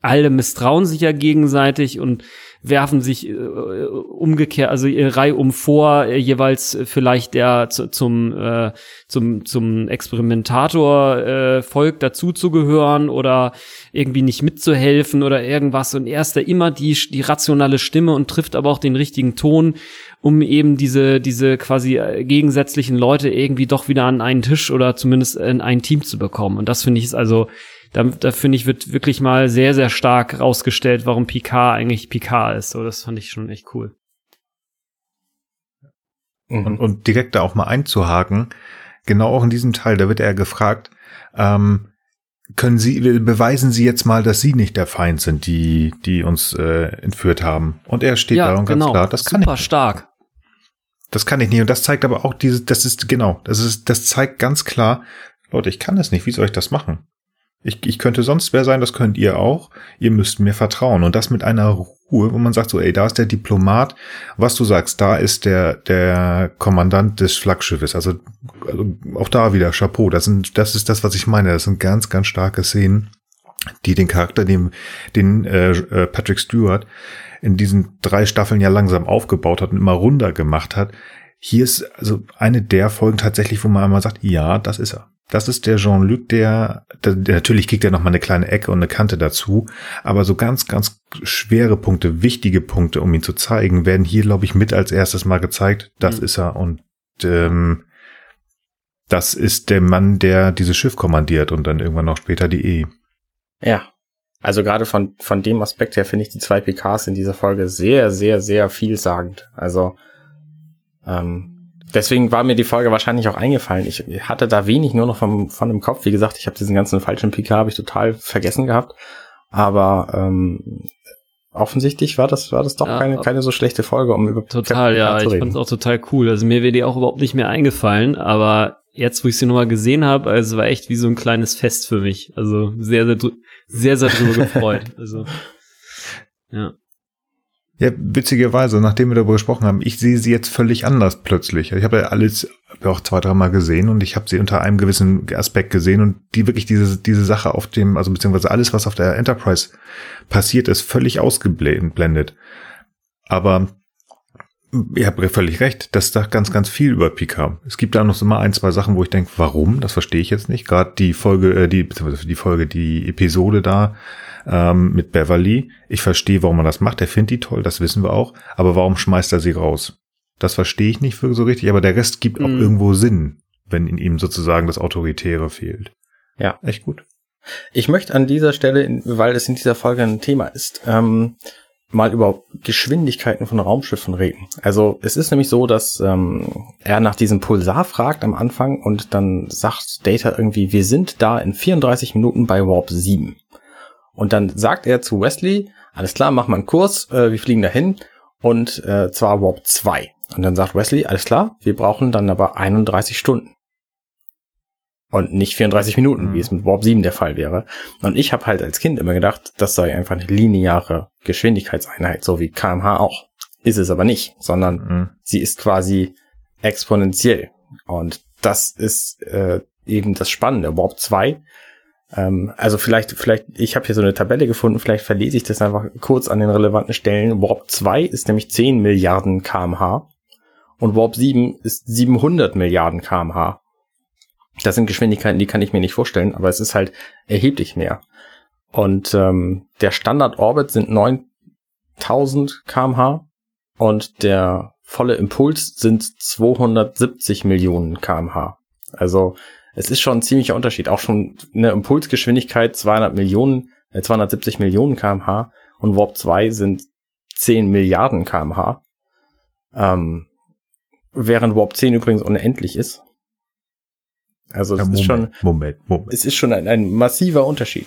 alle misstrauen sich ja gegenseitig und werfen sich äh, umgekehrt, also Reihe um vor, äh, jeweils vielleicht der zu, zum äh, zum zum Experimentator äh, Volk dazuzugehören oder irgendwie nicht mitzuhelfen oder irgendwas. Und er ist da immer die die rationale Stimme und trifft aber auch den richtigen Ton, um eben diese diese quasi äh, gegensätzlichen Leute irgendwie doch wieder an einen Tisch oder zumindest in ein Team zu bekommen. Und das finde ich ist also da, da finde ich, wird wirklich mal sehr, sehr stark rausgestellt, warum Picard eigentlich Picard ist. So, das fand ich schon echt cool. Mhm. Und, und direkt da auch mal einzuhaken, genau auch in diesem Teil, da wird er gefragt, ähm, können Sie, beweisen Sie jetzt mal, dass Sie nicht der Feind sind, die, die uns äh, entführt haben. Und er steht da und ganz klar, das kann Super ich. stark. Das kann ich nicht. Und das zeigt aber auch diese, das ist, genau, das ist, das zeigt ganz klar, Leute, ich kann das nicht. Wie soll ich das machen? Ich, ich könnte sonst wer sein, das könnt ihr auch. Ihr müsst mir vertrauen. Und das mit einer Ruhe, wo man sagt so, ey, da ist der Diplomat. Was du sagst, da ist der, der Kommandant des Flaggschiffes. Also, also auch da wieder Chapeau. Das sind, das ist das, was ich meine. Das sind ganz, ganz starke Szenen, die den Charakter, den, den äh, äh, Patrick Stewart in diesen drei Staffeln ja langsam aufgebaut hat und immer runder gemacht hat. Hier ist also eine der Folgen tatsächlich, wo man einmal sagt, ja, das ist er. Das ist der Jean-Luc, der, der, der, natürlich kriegt er noch mal eine kleine Ecke und eine Kante dazu, aber so ganz, ganz schwere Punkte, wichtige Punkte, um ihn zu zeigen, werden hier, glaube ich, mit als erstes mal gezeigt. Das Mhm. ist er und ähm, das ist der Mann, der dieses Schiff kommandiert und dann irgendwann noch später die E. Ja. Also gerade von, von dem Aspekt her finde ich die zwei PKs in dieser Folge sehr, sehr, sehr vielsagend. Also ähm, deswegen war mir die Folge wahrscheinlich auch eingefallen. Ich hatte da wenig nur noch vom, von im Kopf. Wie gesagt, ich habe diesen ganzen falschen PK habe ich total vergessen gehabt. Aber ähm, offensichtlich war das war das doch Ja, keine, keine so schlechte Folge, um über Total, ja. zu Ich fand es auch total cool. Also mir wäre die auch überhaupt nicht mehr eingefallen, aber jetzt, wo ich sie nochmal gesehen habe, also war echt wie so ein kleines Fest für mich. Also sehr, sehr, drü- sehr, sehr drüber gefreut. Also ja. Ja, witzigerweise, nachdem wir darüber gesprochen haben, ich sehe sie jetzt völlig anders plötzlich. Ich habe ja alles auch zwei, dreimal gesehen und ich habe sie unter einem gewissen Aspekt gesehen und die wirklich diese, diese Sache auf dem, also beziehungsweise alles, was auf der Enterprise passiert ist, völlig ausgeblendet. Aber ihr habt völlig recht, das sagt ganz, ganz viel über Picard. Es gibt da noch so mal ein, zwei Sachen, wo ich denke, warum? Das verstehe ich jetzt nicht. Gerade die Folge, äh, die, die Folge, die Episode da ähm, mit Beverly. Ich verstehe, warum man das macht. Er findet die toll, das wissen wir auch. Aber warum schmeißt er sie raus? Das verstehe ich nicht so richtig, aber der Rest gibt auch mhm. irgendwo Sinn, wenn in ihm sozusagen das Autoritäre fehlt. Ja. Echt gut. Ich möchte an dieser Stelle, weil es in dieser Folge ein Thema ist, ähm, mal über Geschwindigkeiten von Raumschiffen reden. Also es ist nämlich so, dass ähm, er nach diesem Pulsar fragt am Anfang und dann sagt Data irgendwie, wir sind da in 34 Minuten bei Warp 7. Und dann sagt er zu Wesley, alles klar, mach mal einen Kurs, äh, wir fliegen dahin und äh, zwar Warp 2. Und dann sagt Wesley, alles klar, wir brauchen dann aber 31 Stunden. Und nicht 34 Minuten, mhm. wie es mit Warp 7 der Fall wäre. Und ich habe halt als Kind immer gedacht, das sei einfach eine lineare Geschwindigkeitseinheit, so wie kmh auch. Ist es aber nicht, sondern mhm. sie ist quasi exponentiell. Und das ist äh, eben das Spannende. Warp 2 ähm, also vielleicht, vielleicht, ich habe hier so eine Tabelle gefunden, vielleicht verlese ich das einfach kurz an den relevanten Stellen. Warp 2 ist nämlich 10 Milliarden kmh und Warp 7 ist 700 Milliarden kmh. Das sind Geschwindigkeiten, die kann ich mir nicht vorstellen, aber es ist halt erheblich mehr. Und ähm, der Standard-Orbit sind 9000 kmh und der volle Impuls sind 270 Millionen kmh. Also es ist schon ein ziemlicher Unterschied. Auch schon eine Impulsgeschwindigkeit 200 Millionen, äh, 270 Millionen kmh und Warp 2 sind 10 Milliarden kmh. Ähm, während Warp 10 übrigens unendlich ist. Also es ja, Moment, ist schon, Moment, Moment. Es ist schon ein, ein massiver Unterschied.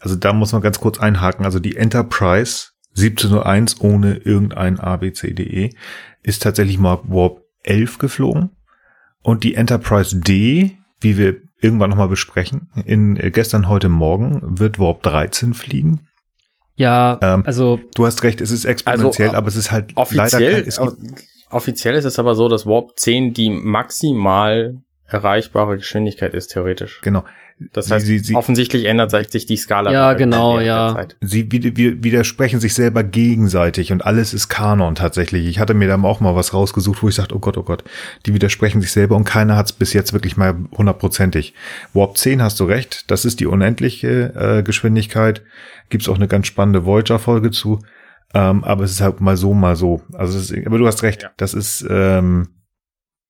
Also da muss man ganz kurz einhaken. Also die Enterprise 1701 ohne irgendein ABCDE ist tatsächlich mal Warp 11 geflogen. Und die Enterprise D, wie wir irgendwann nochmal besprechen, in äh, gestern, heute Morgen wird Warp 13 fliegen. Ja, ähm, also du hast recht, es ist exponentiell, also, aber es ist halt offiziell, leider kein, offiziell ist es aber so, dass Warp 10 die maximal erreichbare Geschwindigkeit ist, theoretisch. Genau. Das heißt, sie, sie, offensichtlich ändert sich die Skala. Ja, genau, ja. Sie widersprechen sich selber gegenseitig und alles ist Kanon tatsächlich. Ich hatte mir da auch mal was rausgesucht, wo ich sagte, oh Gott, oh Gott, die widersprechen sich selber und keiner hat es bis jetzt wirklich mal hundertprozentig. Warp 10 hast du recht, das ist die unendliche äh, Geschwindigkeit. Gibt's auch eine ganz spannende Voyager-Folge zu. Ähm, aber es ist halt mal so, mal so. Also ist, aber du hast recht, ja. das ist ähm,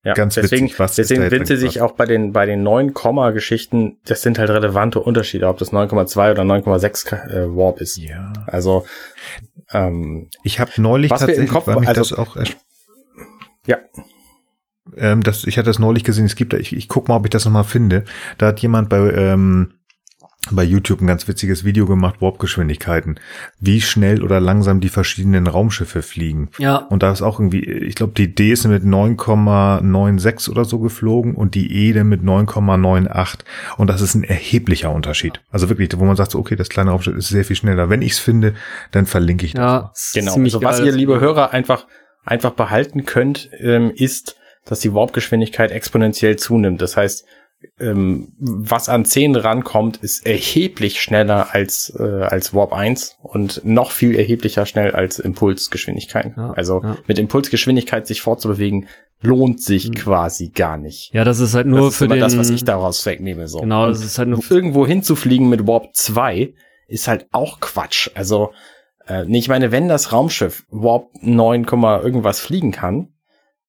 ja, ganz deswegen, witzig, was deswegen sind sie sich auch bei den, bei den neuen Komma-Geschichten, das sind halt relevante Unterschiede, ob das 9,2 oder 9,6 äh, Warp ist. Ja. Also, ähm, ich habe neulich was tatsächlich, Kopf, weil mich also, das auch ja. Ähm, das, ich hatte das neulich gesehen, es gibt, ich, ich guck mal, ob ich das nochmal finde. Da hat jemand bei, ähm, bei YouTube ein ganz witziges Video gemacht, Warpgeschwindigkeiten. Wie schnell oder langsam die verschiedenen Raumschiffe fliegen. Ja. Und da ist auch irgendwie, ich glaube, die D ist mit 9,96 oder so geflogen und die E dann mit 9,98. Und das ist ein erheblicher Unterschied. Also wirklich, wo man sagt, so, okay, das kleine Raumschiff ist sehr viel schneller. Wenn ich es finde, dann verlinke ich das. Ja, genau. Also was ihr, liebe Hörer, einfach, einfach behalten könnt, ähm, ist, dass die Warpgeschwindigkeit exponentiell zunimmt. Das heißt, ähm, was an 10 rankommt, ist erheblich schneller als, äh, als Warp 1 und noch viel erheblicher schnell als Impulsgeschwindigkeit. Ja, also ja. mit Impulsgeschwindigkeit sich fortzubewegen, lohnt sich mhm. quasi gar nicht. Ja, das ist halt nur das für den, das, was ich daraus wegnehme. So. Genau, das ist halt nur irgendwo hinzufliegen mit Warp 2 ist halt auch Quatsch. Also äh, ich meine, wenn das Raumschiff Warp 9, irgendwas fliegen kann,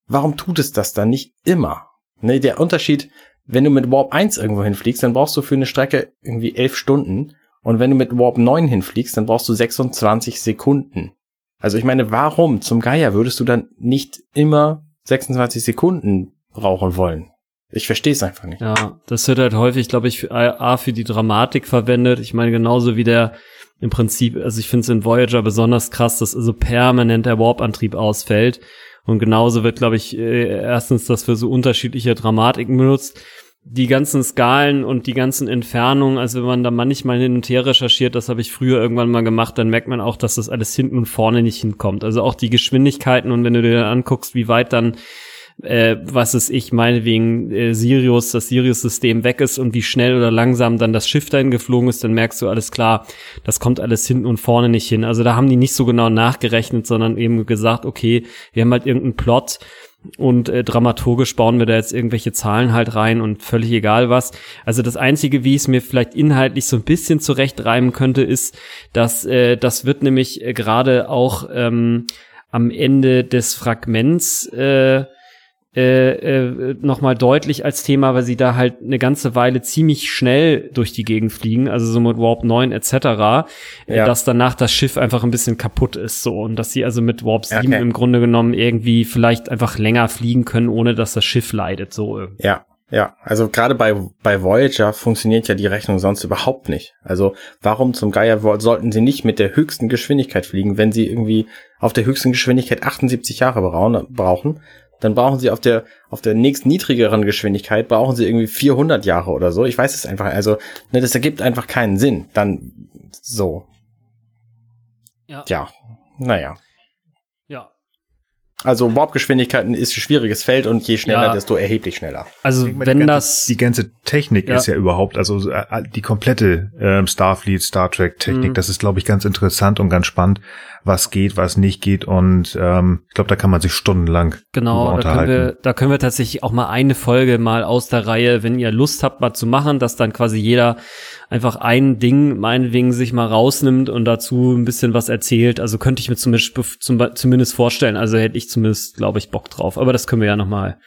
warum tut es das dann nicht immer? Ne, der Unterschied wenn du mit Warp 1 irgendwo hinfliegst, dann brauchst du für eine Strecke irgendwie 11 Stunden. Und wenn du mit Warp 9 hinfliegst, dann brauchst du 26 Sekunden. Also ich meine, warum zum Geier würdest du dann nicht immer 26 Sekunden brauchen wollen? Ich verstehe es einfach nicht. Ja, das wird halt häufig, glaube ich, für, A, für die Dramatik verwendet. Ich meine, genauso wie der im Prinzip, also ich finde es in Voyager besonders krass, dass also permanent der Warp-Antrieb ausfällt. Und genauso wird, glaube ich, äh, erstens das für so unterschiedliche Dramatiken benutzt. Die ganzen Skalen und die ganzen Entfernungen, also wenn man da manchmal hin und her recherchiert, das habe ich früher irgendwann mal gemacht, dann merkt man auch, dass das alles hinten und vorne nicht hinkommt. Also auch die Geschwindigkeiten und wenn du dir dann anguckst, wie weit dann äh, was es ich meine wegen äh, Sirius, das Sirius-System weg ist und wie schnell oder langsam dann das Schiff dahin geflogen ist, dann merkst du alles klar, das kommt alles hinten und vorne nicht hin. Also da haben die nicht so genau nachgerechnet, sondern eben gesagt, okay, wir haben halt irgendeinen Plot, und äh, dramaturgisch bauen wir da jetzt irgendwelche Zahlen halt rein und völlig egal was. Also das Einzige, wie es mir vielleicht inhaltlich so ein bisschen zurechtreimen könnte, ist, dass äh, das wird nämlich äh, gerade auch ähm, am Ende des Fragments äh, äh, äh, nochmal deutlich als Thema, weil sie da halt eine ganze Weile ziemlich schnell durch die Gegend fliegen, also so mit Warp 9 etc., ja. äh, dass danach das Schiff einfach ein bisschen kaputt ist so und dass sie also mit Warp 7 okay. im Grunde genommen irgendwie vielleicht einfach länger fliegen können, ohne dass das Schiff leidet, so irgendwie. Ja, ja, also gerade bei, bei Voyager funktioniert ja die Rechnung sonst überhaupt nicht. Also warum zum Geier sollten sie nicht mit der höchsten Geschwindigkeit fliegen, wenn sie irgendwie auf der höchsten Geschwindigkeit 78 Jahre brauchen dann brauchen sie auf der, auf der nächst niedrigeren Geschwindigkeit brauchen sie irgendwie 400 Jahre oder so. Ich weiß es einfach. Also, ne, das ergibt einfach keinen Sinn. Dann so. Ja. Ja. Naja. Also Warpgeschwindigkeiten ist ein schwieriges Feld und je schneller, ja. desto erheblich schneller. Also wenn die ganze, das die ganze Technik ja. ist ja überhaupt, also äh, die komplette äh, Starfleet, Star Trek Technik, mhm. das ist glaube ich ganz interessant und ganz spannend, was geht, was nicht geht und ähm, ich glaube, da kann man sich stundenlang genau, da können wir, da können wir tatsächlich auch mal eine Folge mal aus der Reihe, wenn ihr Lust habt, mal zu machen, dass dann quasi jeder einfach ein Ding meinetwegen sich mal rausnimmt und dazu ein bisschen was erzählt. Also könnte ich mir zumindest, zumindest vorstellen. Also hätte ich zumindest, glaube ich, Bock drauf. Aber das können wir ja noch mal.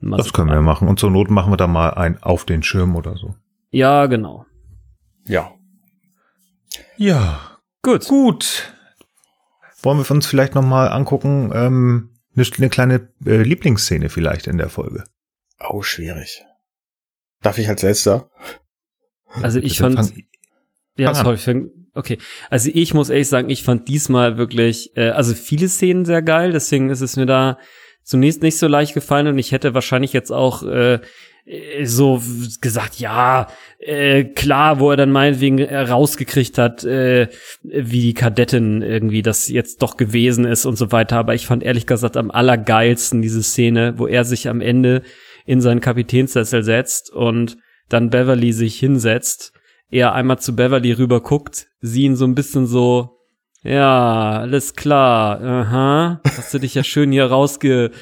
mal das können wir machen. Und zur Not machen wir da mal ein auf den Schirm oder so. Ja, genau. Ja. Ja. Gut. Gut. Wollen wir uns vielleicht noch mal angucken, ähm, eine, eine kleine äh, Lieblingsszene vielleicht in der Folge? Oh, schwierig. Darf ich als letzter? Also ich fand, fang, ja, sorry, fang, okay. Also ich muss ehrlich sagen, ich fand diesmal wirklich, äh, also viele Szenen sehr geil, deswegen ist es mir da zunächst nicht so leicht gefallen und ich hätte wahrscheinlich jetzt auch äh, so gesagt, ja, äh, klar, wo er dann meinetwegen rausgekriegt hat, äh, wie die Kadettin irgendwie das jetzt doch gewesen ist und so weiter. Aber ich fand ehrlich gesagt am allergeilsten diese Szene, wo er sich am Ende in seinen Kapitänssessel setzt und dann Beverly sich hinsetzt, er einmal zu Beverly rüber guckt, sie ihn so ein bisschen so, ja, alles klar, aha, hast du dich ja schön hier rausge,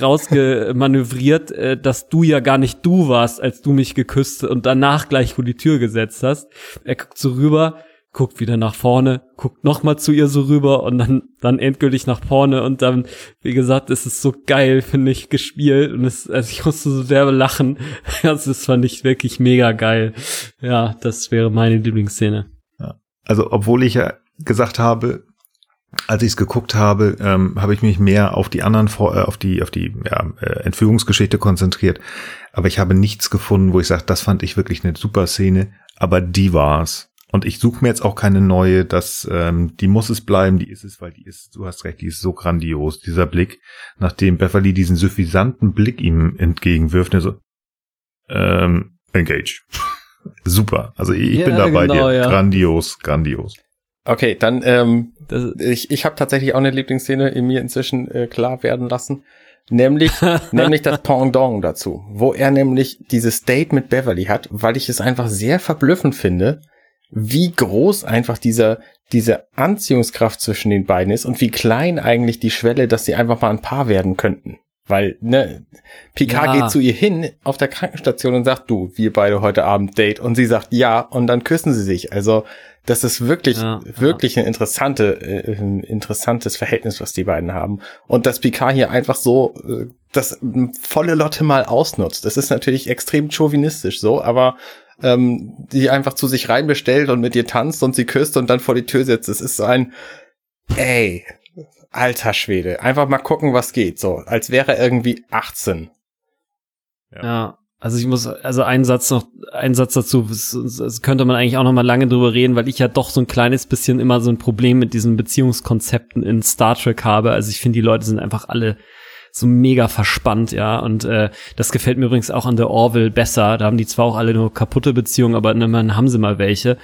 rausgemanövriert, äh, dass du ja gar nicht du warst, als du mich geküsst und danach gleich vor die Tür gesetzt hast. Er guckt so rüber, guckt wieder nach vorne, guckt nochmal zu ihr so rüber und dann, dann endgültig nach vorne und dann, wie gesagt, es ist so geil, finde ich, gespielt und es, also ich musste so derbe lachen. Das ist, fand ich wirklich mega geil. Ja, das wäre meine Lieblingsszene. Also, obwohl ich ja gesagt habe, als ich es geguckt habe, ähm, habe ich mich mehr auf die anderen, äh, auf die, auf die ja, äh, Entführungsgeschichte konzentriert. Aber ich habe nichts gefunden, wo ich sage, das fand ich wirklich eine super Szene. Aber die war's. Und ich suche mir jetzt auch keine neue, dass ähm, die muss es bleiben, die ist es, weil die ist, du hast recht, die ist so grandios, dieser Blick, nachdem Beverly diesen suffisanten Blick ihm entgegenwirft, der so, ähm, engage. Super. Also ich ja, bin da bei genau, dir. Ja. Grandios, grandios. Okay, dann ähm, das, ich, ich habe tatsächlich auch eine Lieblingsszene in mir inzwischen äh, klar werden lassen. Nämlich, nämlich das Pendant dazu, wo er nämlich dieses Date mit Beverly hat, weil ich es einfach sehr verblüffend finde, wie groß einfach dieser, diese Anziehungskraft zwischen den beiden ist und wie klein eigentlich die Schwelle, dass sie einfach mal ein Paar werden könnten. Weil, ne, Picard ja. geht zu ihr hin auf der Krankenstation und sagt, du, wir beide heute Abend Date. Und sie sagt ja und dann küssen sie sich. Also, das ist wirklich, ja, wirklich ja. ein interessante, äh, interessantes Verhältnis, was die beiden haben. Und dass Picard hier einfach so äh, das volle Lotte mal ausnutzt. Das ist natürlich extrem chauvinistisch so, aber ähm, die einfach zu sich reinbestellt und mit ihr tanzt und sie küsst und dann vor die Tür setzt. Es ist so ein, ey, alter Schwede, einfach mal gucken, was geht, so, als wäre er irgendwie 18. Ja. ja. Also ich muss, also ein Satz noch, ein Satz dazu, das könnte man eigentlich auch noch mal lange drüber reden, weil ich ja doch so ein kleines bisschen immer so ein Problem mit diesen Beziehungskonzepten in Star Trek habe. Also ich finde, die Leute sind einfach alle so mega verspannt, ja. Und äh, das gefällt mir übrigens auch an der Orville besser. Da haben die zwar auch alle nur kaputte Beziehungen, aber immerhin haben sie mal welche.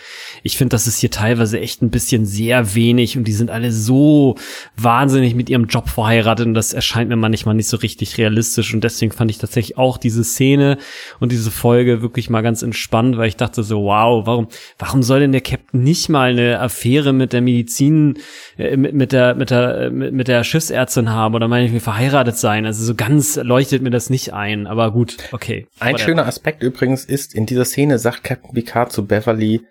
Ich finde, das ist hier teilweise echt ein bisschen sehr wenig und die sind alle so wahnsinnig mit ihrem Job verheiratet und das erscheint mir manchmal nicht so richtig realistisch. Und deswegen fand ich tatsächlich auch diese Szene und diese Folge wirklich mal ganz entspannt, weil ich dachte so, wow, warum, warum soll denn der Captain nicht mal eine Affäre mit der Medizin, äh, mit, mit der, mit der, mit, mit der Schiffsärztin haben oder meine ich verheiratet sein? Also so ganz leuchtet mir das nicht ein, aber gut, okay. Ein Whatever. schöner Aspekt übrigens ist, in dieser Szene sagt Captain Picard zu Beverly,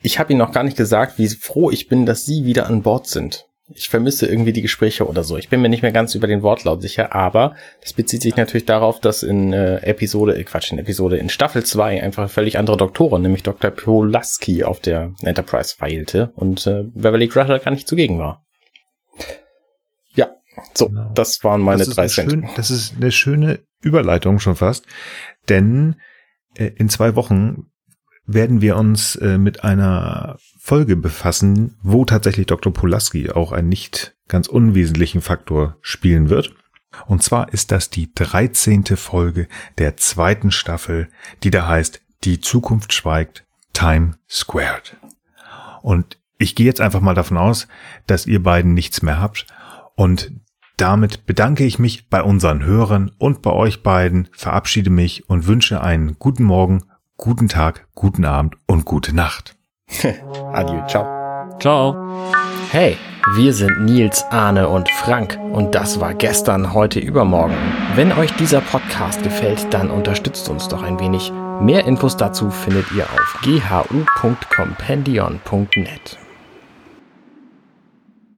ich habe Ihnen noch gar nicht gesagt, wie froh ich bin, dass Sie wieder an Bord sind. Ich vermisse irgendwie die Gespräche oder so. Ich bin mir nicht mehr ganz über den Wortlaut sicher, aber das bezieht sich natürlich darauf, dass in äh, Episode, äh, Quatsch, in Episode, in Staffel 2 einfach völlig andere Doktoren, nämlich Dr. Polaski auf der Enterprise weilte und äh, Beverly Crusher gar nicht zugegen war. So, Genau. das waren meine das drei Cent. schön, Das ist eine schöne Überleitung schon fast, denn äh, in zwei Wochen werden wir uns äh, mit einer Folge befassen, wo tatsächlich Dr. Pulaski auch einen nicht ganz unwesentlichen Faktor spielen wird. Und zwar ist das die 13. Folge der zweiten Staffel, die da heißt Die Zukunft schweigt, Time Squared. Und ich gehe jetzt einfach mal davon aus, dass ihr beiden nichts mehr habt und damit bedanke ich mich bei unseren Hörern und bei euch beiden, verabschiede mich und wünsche einen guten Morgen, guten Tag, guten Abend und gute Nacht. Adieu, ciao. Ciao. Hey, wir sind Nils, Arne und Frank und das war gestern, heute, übermorgen. Wenn euch dieser Podcast gefällt, dann unterstützt uns doch ein wenig. Mehr Infos dazu findet ihr auf ghu.compendion.net.